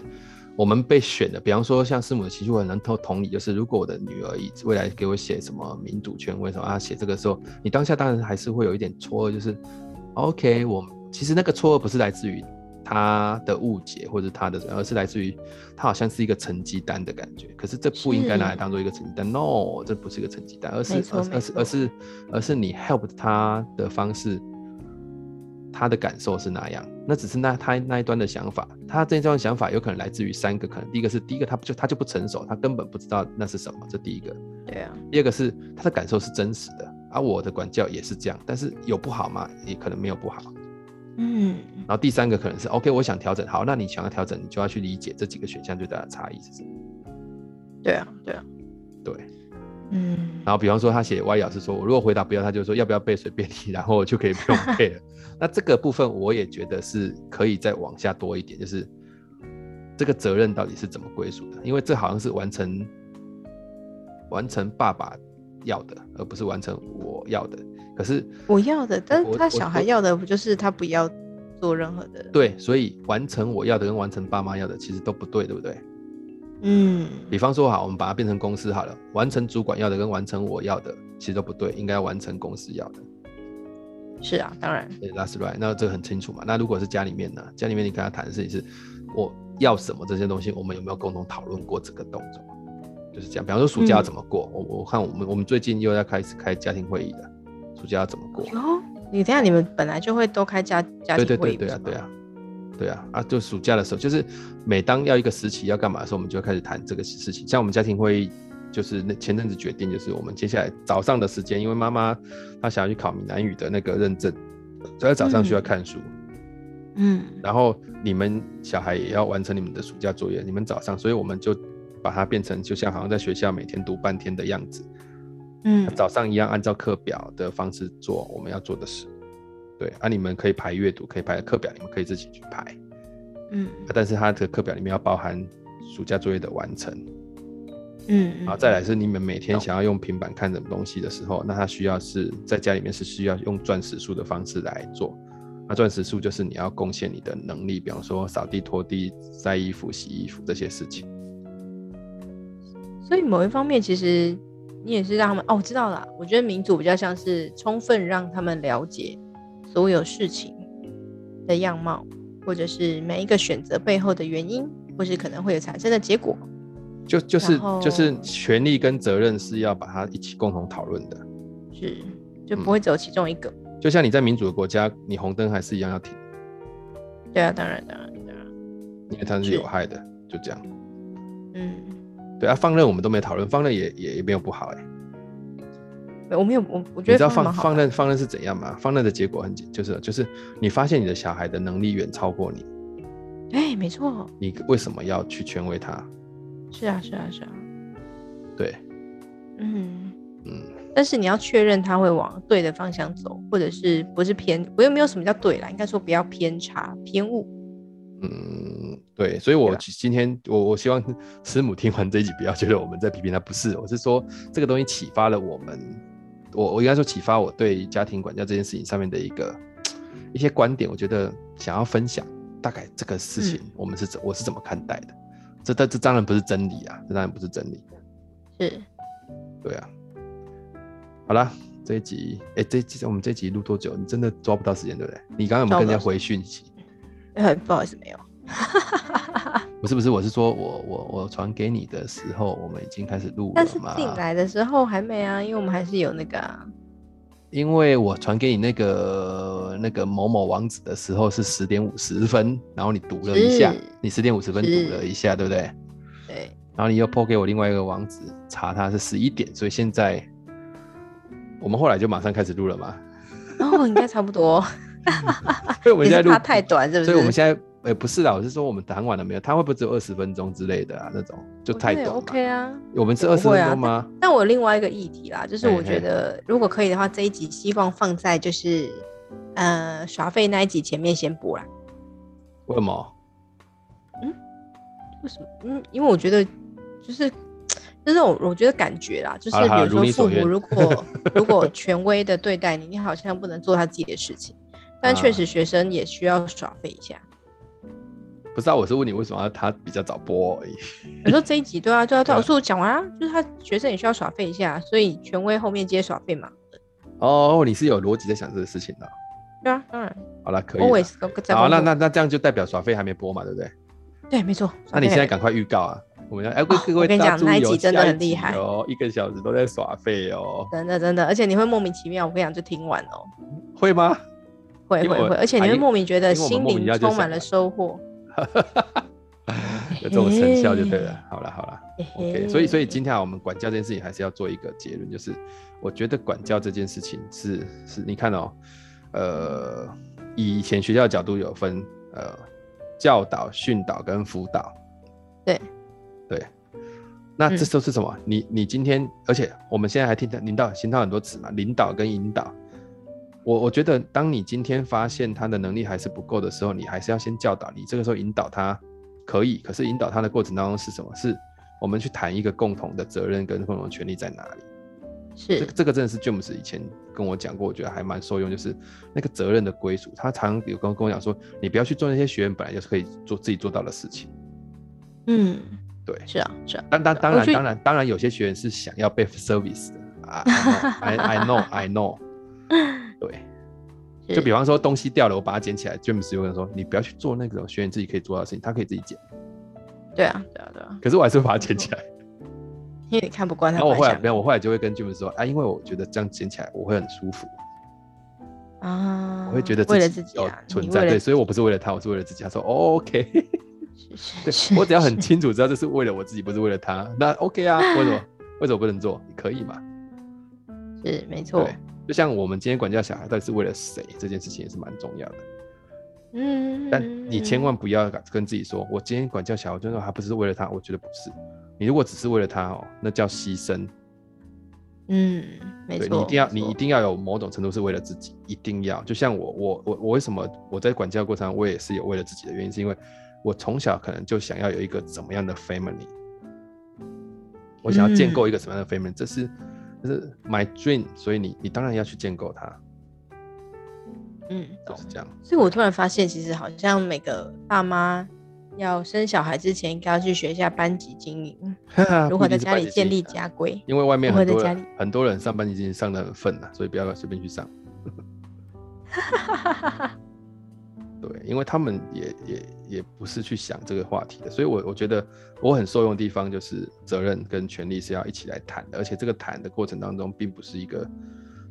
Speaker 1: 我们被选的，比方说像师母的情绪，我很能同同理，就是如果我的女儿以未来给我写什么民主权威什么啊，写这个时候，你当下当然还是会有一点错愕，就是 OK，我其实那个错愕不是来自于他的误解或者他的，而是来自于他好像是一个成绩单的感觉，可是这不应该拿来当做一个成绩单，No，这不是一个成绩单，而是而是而是而是而是你 help 他的方式。他的感受是那样，那只是那他那一端的想法，他这一段想法有可能来自于三个可能，第一个是第一个他就他就不成熟，他根本不知道那是什么，这第一个。
Speaker 2: 对啊。
Speaker 1: 第二个是他的感受是真实的，而、啊、我的管教也是这样，但是有不好吗？也可能没有不好。
Speaker 2: 嗯。
Speaker 1: 然后第三个可能是 OK，我想调整，好，那你想要调整，你就要去理解这几个选项最大的差异是什么。
Speaker 2: 对啊，对啊，
Speaker 1: 对。
Speaker 2: 嗯，
Speaker 1: 然后比方说他写 Y 老师说，我如果回答不要，他就说要不要背随便你，然后我就可以不用 背了。那这个部分我也觉得是可以再往下多一点，就是这个责任到底是怎么归属的？因为这好像是完成完成爸爸要的，而不是完成我要的。可是
Speaker 2: 我要的，但是他小孩要的不就是他不要做任何的？
Speaker 1: 对，所以完成我要的跟完成爸妈要的其实都不对，对不对？
Speaker 2: 嗯，比
Speaker 1: 方说好，我们把它变成公司好了，完成主管要的跟完成我要的其实都不对，应该要完成公司要的。
Speaker 2: 是啊，当然。
Speaker 1: 对，That's right。那这个很清楚嘛。那如果是家里面呢？家里面你跟他谈的事情是，我要什么这些东西，我们有没有共同讨论过这个动作？就是这样。比方说暑假要怎么过？我、嗯、我看我们我们最近又要开始开家庭会议了，暑假要怎么过？
Speaker 2: 哦，你等下你们本来就会都开家家庭会议，
Speaker 1: 对对对对啊对啊。对啊，啊，就暑假的时候，就是每当要一个时期要干嘛的时候，我们就会开始谈这个事情。像我们家庭会议，就是那前阵子决定，就是我们接下来早上的时间，因为妈妈她想要去考闽南语的那个认证，所以早上需要看书。
Speaker 2: 嗯。
Speaker 1: 然后你们小孩也要完成你们的暑假作业，你们早上，所以我们就把它变成就像好像在学校每天读半天的样子。
Speaker 2: 嗯。
Speaker 1: 早上一样按照课表的方式做我们要做的事。对啊，你们可以排阅读，可以排课表，你们可以自己去排。
Speaker 2: 嗯，
Speaker 1: 啊、但是他的课表里面要包含暑假作业的完成。
Speaker 2: 嗯，
Speaker 1: 然后再来是你们每天想要用平板看什么东西的时候，那他需要是在家里面是需要用钻石数的方式来做。那钻石数就是你要贡献你的能力，比方说扫地、拖地、晒衣服、洗衣服这些事情。
Speaker 2: 所以某一方面，其实你也是让他们哦，我知道了。我觉得民主比较像是充分让他们了解。所有事情的样貌，或者是每一个选择背后的原因，或是可能会有产生的结果，
Speaker 1: 就就是就是权利跟责任是要把它一起共同讨论的，
Speaker 2: 是就不会只有其中一个。
Speaker 1: 嗯，就像你在民主的国家，你红灯还是一样要停。
Speaker 2: 对啊，当然当然当然，
Speaker 1: 因为它是有害的，就这样。
Speaker 2: 嗯，
Speaker 1: 对啊，放任我们都没讨论，放任也也也没有不好哎、欸。
Speaker 2: 我没有，我我觉得
Speaker 1: 你知道放放任放任是怎样吗？放任的结果很简，就是就是你发现你的小孩的能力远超过你，
Speaker 2: 哎，没错。
Speaker 1: 你为什么要去权威他？
Speaker 2: 是啊，是啊，是啊。
Speaker 1: 对，
Speaker 2: 嗯
Speaker 1: 嗯。
Speaker 2: 但是你要确认他会往对的方向走，或者是不是偏？我又没有什么叫对啦，应该说不要偏差偏误。
Speaker 1: 嗯，对，所以我今天我我希望师母听完这一集不要觉得我们在批评他，不是，我是说这个东西启发了我们，我我应该说启发我对家庭管教这件事情上面的一个一些观点，我觉得想要分享，大概这个事情我们是怎、嗯、我是怎么看待的，这这这当然不是真理啊，这当然不是真理，
Speaker 2: 是，对
Speaker 1: 啊，好了，这一集，哎、欸，这一集我们这一集录多久？你真的抓不到时间对不对？你刚刚有没有跟人家回讯息？
Speaker 2: 呃，不好意思，没有。
Speaker 1: 不是不是，我是说我我我传给你的时候，我们已经开始录了嘛。
Speaker 2: 但是进来的时候还没啊，因为我们还是有那个、啊。
Speaker 1: 因为我传给你那个那个某某网址的时候是十点五十分，然后你读了一下，你十点五十分读了一下，对不对？
Speaker 2: 对。
Speaker 1: 然后你又 po 给我另外一个网址，查它是十一点，所以现在我们后来就马上开始录了嘛。
Speaker 2: 哦，应该差不多。
Speaker 1: 所以我们现在录
Speaker 2: 太短，是不是？
Speaker 1: 所以我们现在，哎、欸，不是啦，我是说我们谈完了没有？他会不会只有二十分钟之类的啊？那种就太短。
Speaker 2: OK 啊，
Speaker 1: 我们是二十分钟吗、啊？
Speaker 2: 但我有另外一个议题啦，就是我觉得如果可以的话，这一集希望放在就是呃耍废那一集前面先播啦。
Speaker 1: 为什么？
Speaker 2: 嗯？为什么？嗯，因为我觉得就是就是我我觉得感觉啦，就是比如说父母如果 如果权威的对待你，你好像不能做他自己的事情。但确实，学生也需要耍废一下。
Speaker 1: 不知道，我是问你为什么他比较早播而已。
Speaker 2: 你说这一集对啊，对啊，对啊，我说我讲完啊，就是他学生也需要耍废一下，所以权威后面接耍废嘛。
Speaker 1: 哦，你是有逻辑在想这个事情的。
Speaker 2: 对啊，当然。
Speaker 1: 好了，可以。好，那那那这样就代表耍废还没播嘛，对不对？
Speaker 2: 对，没错。
Speaker 1: 那你现在赶快预告啊！我们要哎，各位，我
Speaker 2: 跟你讲，那一集真的很厉害
Speaker 1: 哦，一个小时都在耍废哦。
Speaker 2: 真的真的，而且你会莫名其妙，我跟你讲，就听完哦。
Speaker 1: 会吗？
Speaker 2: 会会会，而且你会莫名觉得心灵充满了收获，
Speaker 1: 有这种成效就对了。好了好了，OK。所以所以今天我们管教这件事情还是要做一个结论，就是我觉得管教这件事情是是，你看哦，呃，以前学校的角度有分呃教导、训导跟辅导，
Speaker 2: 对
Speaker 1: 对。那这都是什么？你你今天，而且我们现在还听到领导、听到很多词嘛，领导跟引导。我我觉得，当你今天发现他的能力还是不够的时候，你还是要先教导你。这个时候引导他可以，可是引导他的过程当中是什么？是我们去谈一个共同的责任跟共同的权利在哪里？
Speaker 2: 是
Speaker 1: 这个这个真的是 James 以前跟我讲过，我觉得还蛮受用，就是那个责任的归属。他常有跟跟我讲说，你不要去做那些学员本来就是可以做自己做到的事情。
Speaker 2: 嗯，
Speaker 1: 对，
Speaker 2: 是啊，是啊。
Speaker 1: 当当当然当然当然有些学员是想要被 service 的啊，I I know I know。对，就比方说东西掉了，我把它捡起来。James 有人说：“你不要去做那种学员自己可以做到的事情，他可以自己捡。”
Speaker 2: 对啊，对啊，对啊。
Speaker 1: 可是我还是会把它捡起来，
Speaker 2: 因为你看不惯他。
Speaker 1: 然后我后来没有，我后来就会跟 James 说：“啊，因为我觉得这样捡起来我会很舒服
Speaker 2: 啊，
Speaker 1: 我会觉得
Speaker 2: 为了自己
Speaker 1: 存在。对，所以我不是为了他，我是为了自己。”他说：“OK。” 对，我只要很清楚知道这是为了我自己，不是为了他，那 OK 啊？为什么？为什么不能做？你可以嘛？
Speaker 2: 是没错。
Speaker 1: 就像我们今天管教小孩到底是为了谁，这件事情也是蛮重要的。
Speaker 2: 嗯，
Speaker 1: 但你千万不要跟自己说，我今天管教小孩，我就说还不是为了他。我觉得不是。你如果只是为了他哦，那叫牺牲。
Speaker 2: 嗯，没错。
Speaker 1: 你一定要，你一定要有某种程度是为了自己，一定要。就像我，我，我，我为什么我在管教过程中，我也是有为了自己的原因，是因为我从小可能就想要有一个怎么样的 family，我想要建构一个什么样的 family，这是。就是 my dream，所以你你当然要去建构它。
Speaker 2: 嗯，
Speaker 1: 就是这样。
Speaker 2: 所以我突然发现，其实好像每个爸妈要生小孩之前，应该要去学一下班级经营，如何在家里建立家规。
Speaker 1: 因为外面很多人很多人上班级经营上的很愤呐，所以不要随便去上。对，因为他们也也也不是去想这个话题的，所以我我觉得我很受用的地方就是责任跟权利是要一起来谈的，而且这个谈的过程当中，并不是一个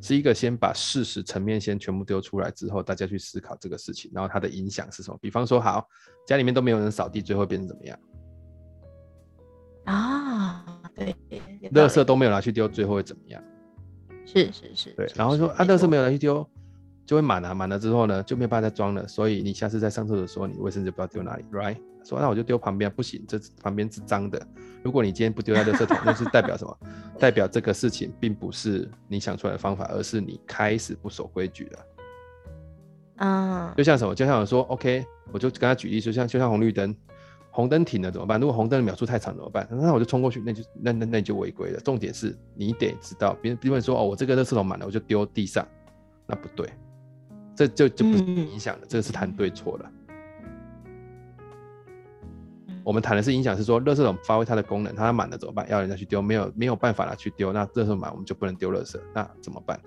Speaker 1: 是一个先把事实层面先全部丢出来之后，大家去思考这个事情，然后它的影响是什么。比方说，好，家里面都没有人扫地，最后变成怎么样？
Speaker 2: 啊，对，
Speaker 1: 垃圾都没有拿去丢，最后会怎么样？
Speaker 2: 是是是，
Speaker 1: 对，然后说啊，垃圾没有拿去丢。就会满了，满了之后呢，就没有办法再装了。所以你下次在上厕所的时候，你卫生纸不知道丢哪里，right？说那我就丢旁边，不行，这旁边是脏的。如果你今天不丢在垃圾桶，那是代表什么？代表这个事情并不是你想出来的方法，而是你开始不守规矩了。
Speaker 2: 啊，
Speaker 1: 就像什么，就像我说，OK，我就跟他举例，就像就像红绿灯，红灯停了怎么办？如果红灯的秒数太长怎么办？那我就冲过去，那就那那那你就违规了。重点是你得知道，别人别人说哦，我这个垃圾桶满了，我就丢地上，那不对，这就就不是影响了，嗯、这个是谈对错了。我们谈的是影响，是说垃圾桶发挥它的功能，它满了怎么办？要人家去丢，没有没有办法拿去丢，那垃圾满我们就不能丢垃圾，那怎么办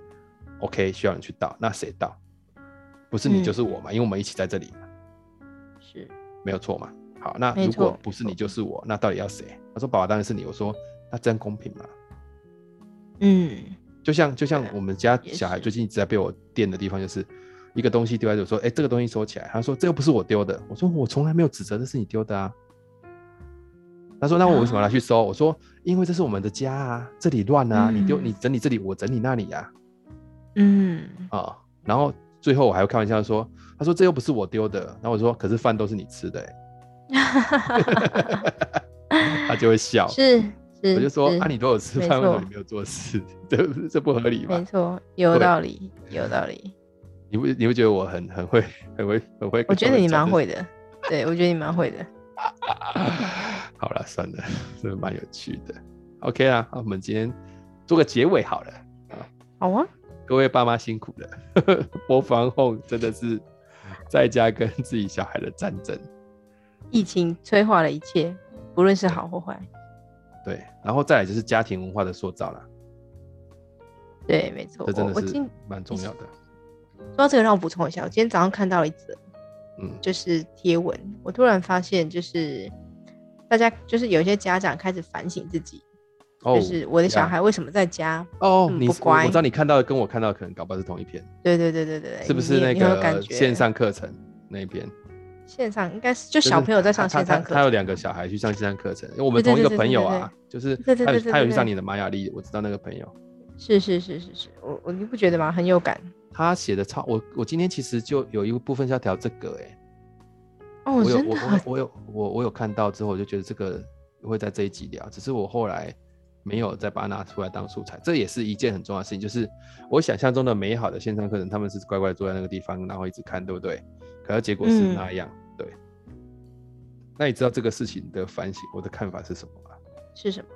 Speaker 1: ？OK，需要人去倒，那谁倒？不是你就是我嘛，嗯、因为我们一起在这里嘛，
Speaker 2: 是
Speaker 1: 没有错嘛。好，那如果不是你就是我，那到底要谁？他说：“宝宝当然是你。”我说：“那真公平吗？”
Speaker 2: 嗯，
Speaker 1: 就像就像我们家小孩最近一直在被我电的地方，就是一个东西丢在这，说：“哎、欸，这个东西收起来。”他说：“这又不是我丢的。”我说：“我从来没有指责这是你丢的啊。”他说：“那我为什么要拿去收？”我说：“因为这是我们的家啊，这里乱啊，嗯、你丢你整理这里，我整理那里呀、啊。”
Speaker 2: 嗯
Speaker 1: 啊，然后最后我还会开玩笑说：“他说这又不是我丢的。”然后我说：“可是饭都是你吃的、欸。”他就会笑。
Speaker 2: 是是，
Speaker 1: 我就
Speaker 2: 说：“
Speaker 1: 啊，你都有吃饭，为什么你没有做事？这这不合理吧？”
Speaker 2: 没错，有道理，有道理。
Speaker 1: 你不你不觉得我很很会很会很会？
Speaker 2: 我觉得你蛮会的。对，我觉得你蛮会的。
Speaker 1: 好了，算了，这蛮有趣的。OK 啊，我们今天做个结尾好了。
Speaker 2: 好啊，
Speaker 1: 各位爸妈辛苦了。播放后真的是在家跟自己小孩的战争。
Speaker 2: 疫情催化了一切，不论是好或坏。
Speaker 1: 对，然后再来就是家庭文化的塑造了。
Speaker 2: 对，没错，
Speaker 1: 这真的是蛮重要的。
Speaker 2: 说到这个，让我补充一下，我今天早上看到了一则。嗯，就是贴文，我突然发现，就是大家就是有一些家长开始反省自己，哦、就是我的小孩为什么在家
Speaker 1: 哦，
Speaker 2: 嗯、不乖
Speaker 1: 我，知道你看到的跟我看到的可能搞不好是同一篇，
Speaker 2: 对对对对对，
Speaker 1: 是不是那个线上课程那一篇？
Speaker 2: 线上应该是就小朋友在上线上课程，
Speaker 1: 他有两个小孩去上线上课程，因为我们同一个朋友啊，就是他有他有去上你的玛雅丽，我知道那个朋友，
Speaker 2: 是是是是是，我我你不觉得吗？很有感。
Speaker 1: 他写的超我，我今天其实就有一个部分是要调这个哎、我有我我有我我有看到之后，我就觉得这个会在这一集聊，只是我后来没有再把它拿出来当素材。这也是一件很重要的事情，就是我想象中的美好的线上课程，他们是乖乖坐在那个地方，然后一直看，对不对？可是结果是那样，嗯、对。那你知道这个事情的反省，我的看法是什么吗？
Speaker 2: 是什么？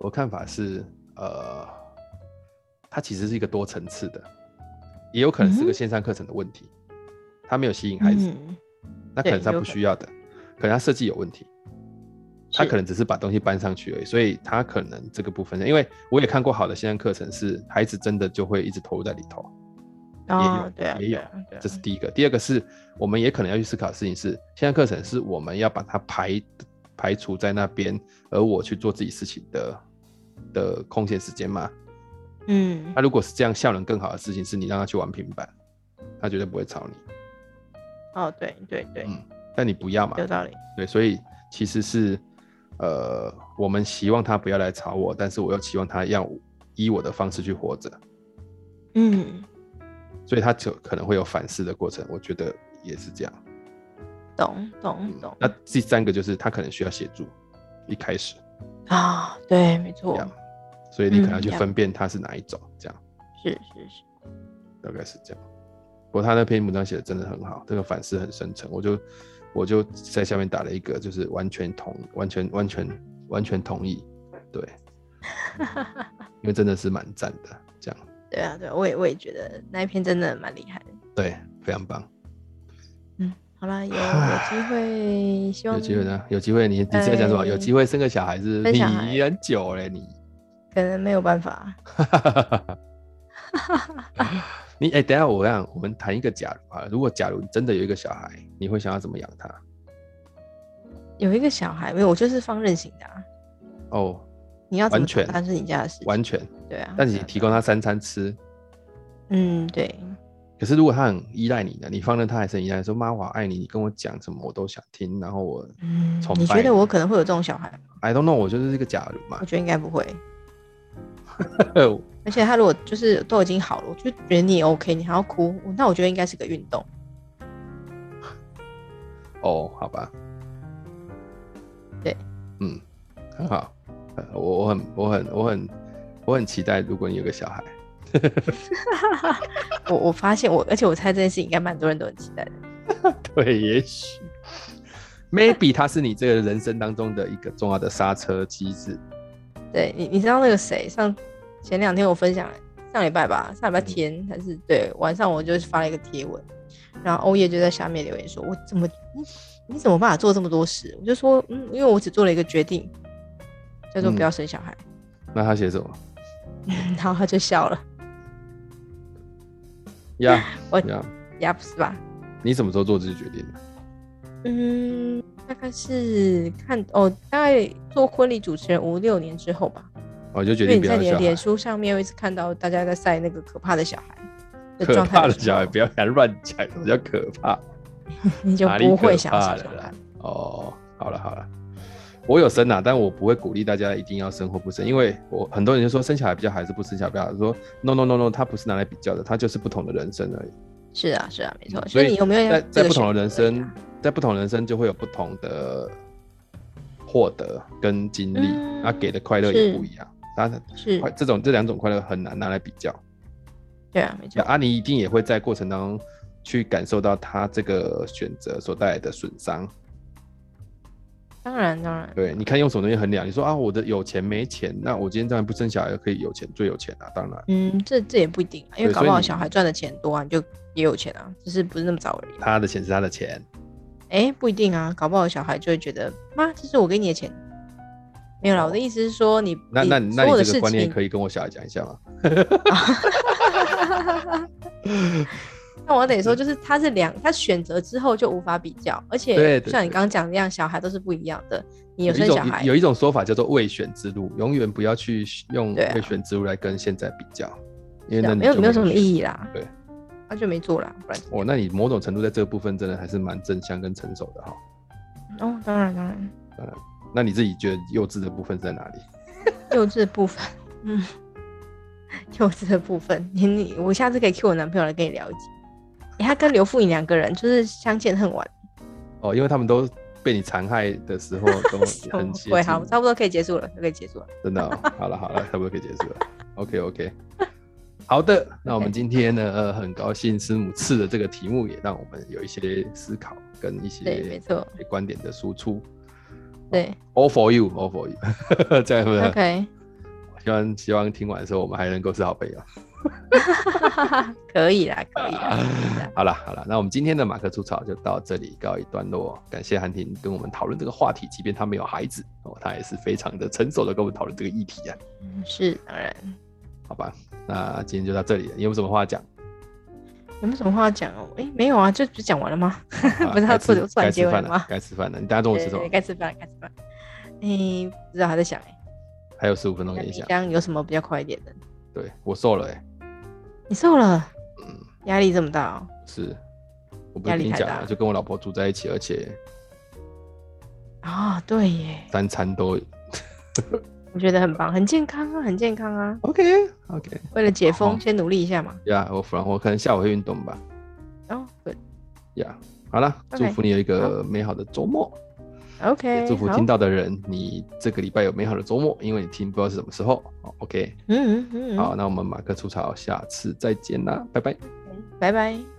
Speaker 1: 我看法是，呃，它其实是一个多层次的。也有可能是个线上课程的问题，他、嗯、没有吸引孩子，嗯、那可能是他不需要的，可，可能他设计有问题，他可能只是把东西搬上去而已，所以他可能这个部分，因为我也看过好的线上课程，是孩子真的就会一直投入在里头，
Speaker 2: 哦、也有，对啊，
Speaker 1: 也有，这是第一个。第二个是，我们也可能要去思考的事情是，线上课程是我们要把它排排除在那边，而我去做自己事情的的空闲时间嘛。
Speaker 2: 嗯，
Speaker 1: 那如果是这样，效能更好的事情是你让他去玩平板，他绝对不会吵你。
Speaker 2: 哦，对对对，
Speaker 1: 嗯，但你不要嘛，
Speaker 2: 有道理。
Speaker 1: 对，所以其实是，呃，我们希望他不要来吵我，但是我又期望他要以我的方式去活着。
Speaker 2: 嗯，
Speaker 1: 所以他就可能会有反思的过程，我觉得也是这样。
Speaker 2: 懂懂懂。
Speaker 1: 那第三个就是他可能需要协助，一开始。
Speaker 2: 啊，对，没错。
Speaker 1: 所以你可能要去分辨它是哪一种，这样。
Speaker 2: 是是是，
Speaker 1: 大概是这样。不过他那篇文章写的真的很好，这个反思很深沉，我就我就在下面打了一个，就是完全同，完全完全完全同意，对。因为真的是蛮赞的，这样。
Speaker 2: 对啊，对，我也我也觉得那一篇真的蛮厉害的。
Speaker 1: 对，非常棒。
Speaker 2: 嗯，好了，有有机会，希望
Speaker 1: 有机会呢，有机会你你在讲什么？有机会生个小孩子，你很久了你。
Speaker 2: 可能没有办法。
Speaker 1: 你哎、欸，等一下我让我们谈一个假如啊，如果假如你真的有一个小孩，你会想要怎么养他？
Speaker 2: 有一个小孩没有，我就是放任型的啊。
Speaker 1: 哦，
Speaker 2: 你要
Speaker 1: 完全，
Speaker 2: 他是你家的事，
Speaker 1: 完全
Speaker 2: 对啊。
Speaker 1: 但是你提供他三餐吃，
Speaker 2: 嗯，对。
Speaker 1: 可是如果他很依赖你呢？你放任他还是很依赖，说妈我好爱你，你跟我讲什么我都想听，然后我嗯，
Speaker 2: 你觉得我可能会有这种小孩吗
Speaker 1: ？I don't know，我就是这个假如嘛。
Speaker 2: 我觉得应该不会。而且他如果就是都已经好了，我就觉得你也 OK，你还要哭，那我觉得应该是个运动。
Speaker 1: 哦，好吧。
Speaker 2: 对，
Speaker 1: 嗯，很好。我我很我很我很我很期待，如果你有个小孩，
Speaker 2: 我我发现我，而且我猜这件事应该蛮多人都很期待的。
Speaker 1: 对，也许，maybe 它是你这个人生当中的一个重要的刹车机制。
Speaker 2: 对你，你知道那个谁上前两天我分享上礼拜吧，上礼拜天、嗯、还是对晚上，我就发了一个贴文，然后欧耶就在下面留言说：“我怎么你你怎么办法做这么多事？”我就说：“嗯，因为我只做了一个决定，叫做不要生小孩。
Speaker 1: 嗯”那他写什么？
Speaker 2: 然后他就笑了。
Speaker 1: 呀，
Speaker 2: 我呀不是吧？
Speaker 1: 你什么时候做这个决定的？
Speaker 2: 嗯，大概是看哦，大概做婚礼主持人五六年之后吧。
Speaker 1: 我就决定不要。
Speaker 2: 在你的脸书上面，我一直看到大家在晒那个可怕的小孩的
Speaker 1: 可怕的小孩，不要敢乱讲，比较可怕。
Speaker 2: 你就不会想生小孩
Speaker 1: 哦。好了好了，我有生啊，但我不会鼓励大家一定要生或不生，因为我很多人就说生小孩比较好，还是不生小孩比较好。说 no no no no，他不是拿来比较的，他就是不同的人生而已。
Speaker 2: 是啊是啊，没错。
Speaker 1: 所以
Speaker 2: 你有没有
Speaker 1: 在在不同的人生？在不同人生就会有不同的获得跟经历，嗯，啊，给的快乐也不一样。当然，是这种这两种快乐很难拿来比较。
Speaker 2: 对啊，没错。
Speaker 1: 啊，你一定也会在过程当中去感受到他这个选择所带来的损伤。
Speaker 2: 当然，当然。
Speaker 1: 对，你看用什么东西衡量？你说啊，我的有钱没钱？那我今天当然不生小孩可以有钱，最有钱啊，当然。
Speaker 2: 嗯，这这也不一定，因为搞不好小孩赚的钱多啊，你就也有钱啊，只是不是那么早而已。
Speaker 1: 他的钱是他的钱。
Speaker 2: 哎、欸，不一定啊，搞不好小孩就会觉得，妈，这是我给你的钱，没有啦。我的意思是说你，
Speaker 1: 那那那你这个观念可以跟我小孩讲一下吗？
Speaker 2: 那我得说，就是他是两，他选择之后就无法比较，而且像你刚刚讲的一样，小孩都是不一样的。你有生小孩，
Speaker 1: 有一种说法叫做未选之路，永远不要去用未选之路来跟现在比较，啊、因为那没有
Speaker 2: 没有什么意义啦。
Speaker 1: 对。
Speaker 2: 他就没做了，不然
Speaker 1: 哦，那你某种程度在这个部分真的还是蛮正向跟成熟的哈。
Speaker 2: 哦，当然当然。当然，
Speaker 1: 那你自己觉得幼稚的部分在哪里？
Speaker 2: 幼稚的部分，嗯，幼稚的部分，你你我下次可以 Q 我男朋友来跟你了解。欸、他跟刘富颖两个人就是相见恨晚。
Speaker 1: 哦，因为他们都被你残害的时候 都很
Speaker 2: 对，好，差不多可以结束了，可以结束了。
Speaker 1: 真的、哦，好了好了，差不多可以结束了。OK OK。好的，那我们今天呢，呃，很高兴师母赐的这个题目也让我们有一些思考跟一些没错观点的输出。
Speaker 2: 对
Speaker 1: ，All for you，All for you，这样是不是
Speaker 2: ？OK。
Speaker 1: 希望希望听完的时候我们还能够是好朋友。
Speaker 2: 可以啦，可以啦。
Speaker 1: 啊、好了好了，那我们今天的马克出草就到这里告一段落。感谢韩婷跟我们讨论这个话题，即便她没有孩子哦，她也是非常的成熟的跟我们讨论这个议题啊。
Speaker 2: 是当然。
Speaker 1: 好吧，那今天就到这里了。你有什么话讲？
Speaker 2: 有没有什么话讲哦？哎、欸，没有啊，就就讲完了吗？啊、不是他做就算结尾了吗？
Speaker 1: 该吃饭了，你等下中午吃什么？
Speaker 2: 该吃饭，该吃饭。哎、欸，不知道还在想哎、欸。
Speaker 1: 还有十五分钟给你想。这样
Speaker 2: 有什么比较快一点的？
Speaker 1: 对我瘦了哎、欸。
Speaker 2: 你瘦了？嗯。压力这么大哦、喔？
Speaker 1: 是。我不跟你讲了，就跟我老婆住在一起，而且。
Speaker 2: 啊、哦，对耶。
Speaker 1: 三餐都。
Speaker 2: 我觉得很棒，很健康啊，很健康啊。
Speaker 1: OK OK，
Speaker 2: 为了解封，先努力一下嘛。
Speaker 1: 呀、yeah，我反我可能下午会运动吧。
Speaker 2: 哦，对。
Speaker 1: 呀，好了，祝福你有一个美好的周末。
Speaker 2: OK，
Speaker 1: 祝福听到的人，你这个礼拜有美好的周末，因为你听不知道是什么时候。OK，
Speaker 2: 嗯嗯嗯。
Speaker 1: 好，那我们马克出槽，下次再见啦，拜拜，
Speaker 2: 拜拜。